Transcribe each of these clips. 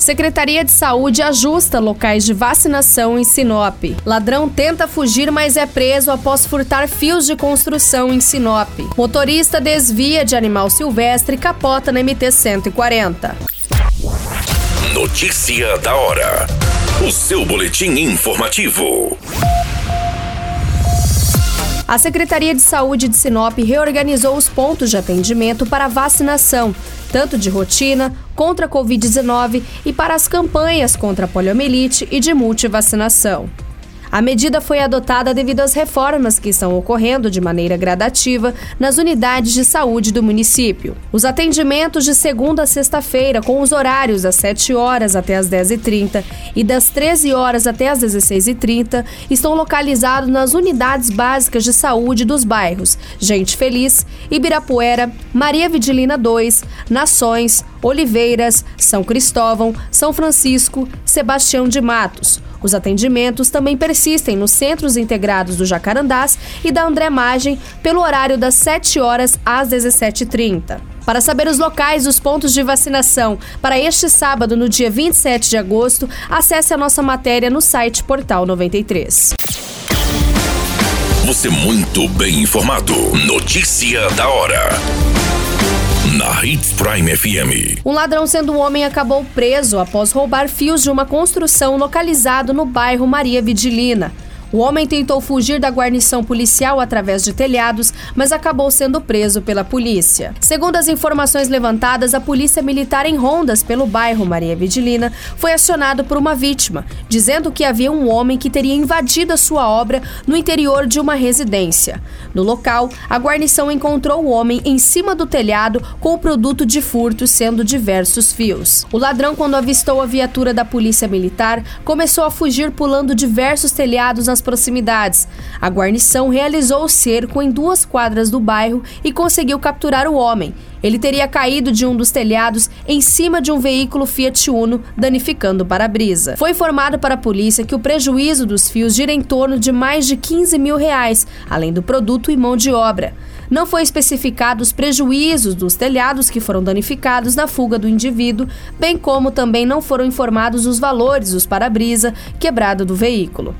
Secretaria de Saúde ajusta locais de vacinação em Sinop. Ladrão tenta fugir, mas é preso após furtar fios de construção em Sinop. Motorista desvia de animal silvestre e capota na MT-140. Notícia da hora. O seu boletim informativo. A Secretaria de Saúde de Sinop reorganizou os pontos de atendimento para vacinação, tanto de rotina, contra a Covid-19 e para as campanhas contra a poliomielite e de multivacinação. A medida foi adotada devido às reformas que estão ocorrendo de maneira gradativa nas unidades de saúde do município. Os atendimentos de segunda a sexta-feira, com os horários das 7 horas até as 10h30 e das 13 horas até as 16h30, estão localizados nas unidades básicas de saúde dos bairros Gente Feliz, Ibirapuera, Maria Vidilina 2, Nações, Oliveiras, São Cristóvão, São Francisco, Sebastião de Matos. Os atendimentos também persistem nos centros integrados do Jacarandás e da André Magem pelo horário das 7 horas às 17h30. Para saber os locais dos pontos de vacinação para este sábado, no dia 27 de agosto, acesse a nossa matéria no site Portal 93. Você muito bem informado. Notícia da hora na Hits Prime FM. Um ladrão sendo um homem acabou preso após roubar fios de uma construção localizado no bairro Maria Vidilina. O homem tentou fugir da guarnição policial através de telhados, mas acabou sendo preso pela polícia. Segundo as informações levantadas, a polícia militar em rondas pelo bairro Maria Vidilina foi acionado por uma vítima, dizendo que havia um homem que teria invadido a sua obra no interior de uma residência. No local, a guarnição encontrou o homem em cima do telhado com o produto de furto, sendo diversos fios. O ladrão, quando avistou a viatura da polícia militar, começou a fugir pulando diversos telhados nas nas proximidades. A guarnição realizou o cerco em duas quadras do bairro e conseguiu capturar o homem. Ele teria caído de um dos telhados em cima de um veículo Fiat Uno, danificando o para-brisa. Foi informado para a polícia que o prejuízo dos fios gira em torno de mais de 15 mil reais, além do produto e mão de obra. Não foi especificado os prejuízos dos telhados que foram danificados na fuga do indivíduo, bem como também não foram informados os valores dos para-brisa quebrado do veículo.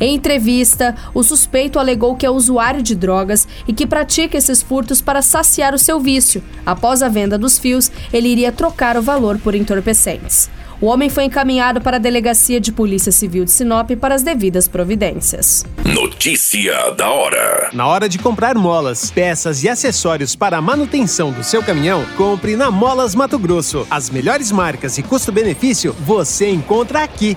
Em entrevista, o suspeito alegou que é usuário de drogas e que pratica esses furtos para saciar o seu vício. Após a venda dos fios, ele iria trocar o valor por entorpecentes. O homem foi encaminhado para a Delegacia de Polícia Civil de Sinop para as devidas providências. Notícia da hora. Na hora de comprar molas, peças e acessórios para a manutenção do seu caminhão, compre na Molas Mato Grosso. As melhores marcas e custo-benefício você encontra aqui.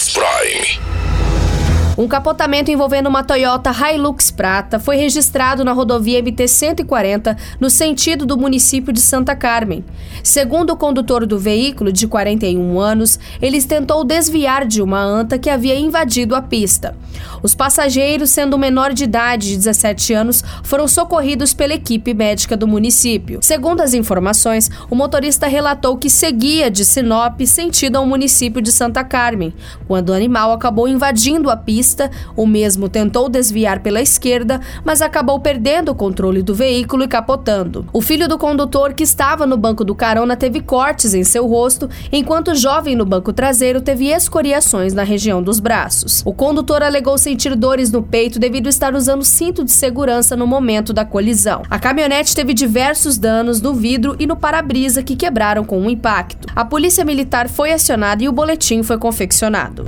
Um capotamento envolvendo uma Toyota Hilux Prata foi registrado na rodovia MT-140 no sentido do município de Santa Carmen. Segundo o condutor do veículo, de 41 anos, ele tentou desviar de uma anta que havia invadido a pista. Os passageiros, sendo menor de idade de 17 anos, foram socorridos pela equipe médica do município. Segundo as informações, o motorista relatou que seguia de Sinop sentido ao município de Santa Carmen, quando o animal acabou invadindo a pista pista. O mesmo tentou desviar pela esquerda, mas acabou perdendo o controle do veículo e capotando. O filho do condutor, que estava no banco do carona, teve cortes em seu rosto, enquanto o jovem no banco traseiro teve escoriações na região dos braços. O condutor alegou sentir dores no peito devido a estar usando cinto de segurança no momento da colisão. A caminhonete teve diversos danos no vidro e no para-brisa que quebraram com o impacto. A polícia militar foi acionada e o boletim foi confeccionado.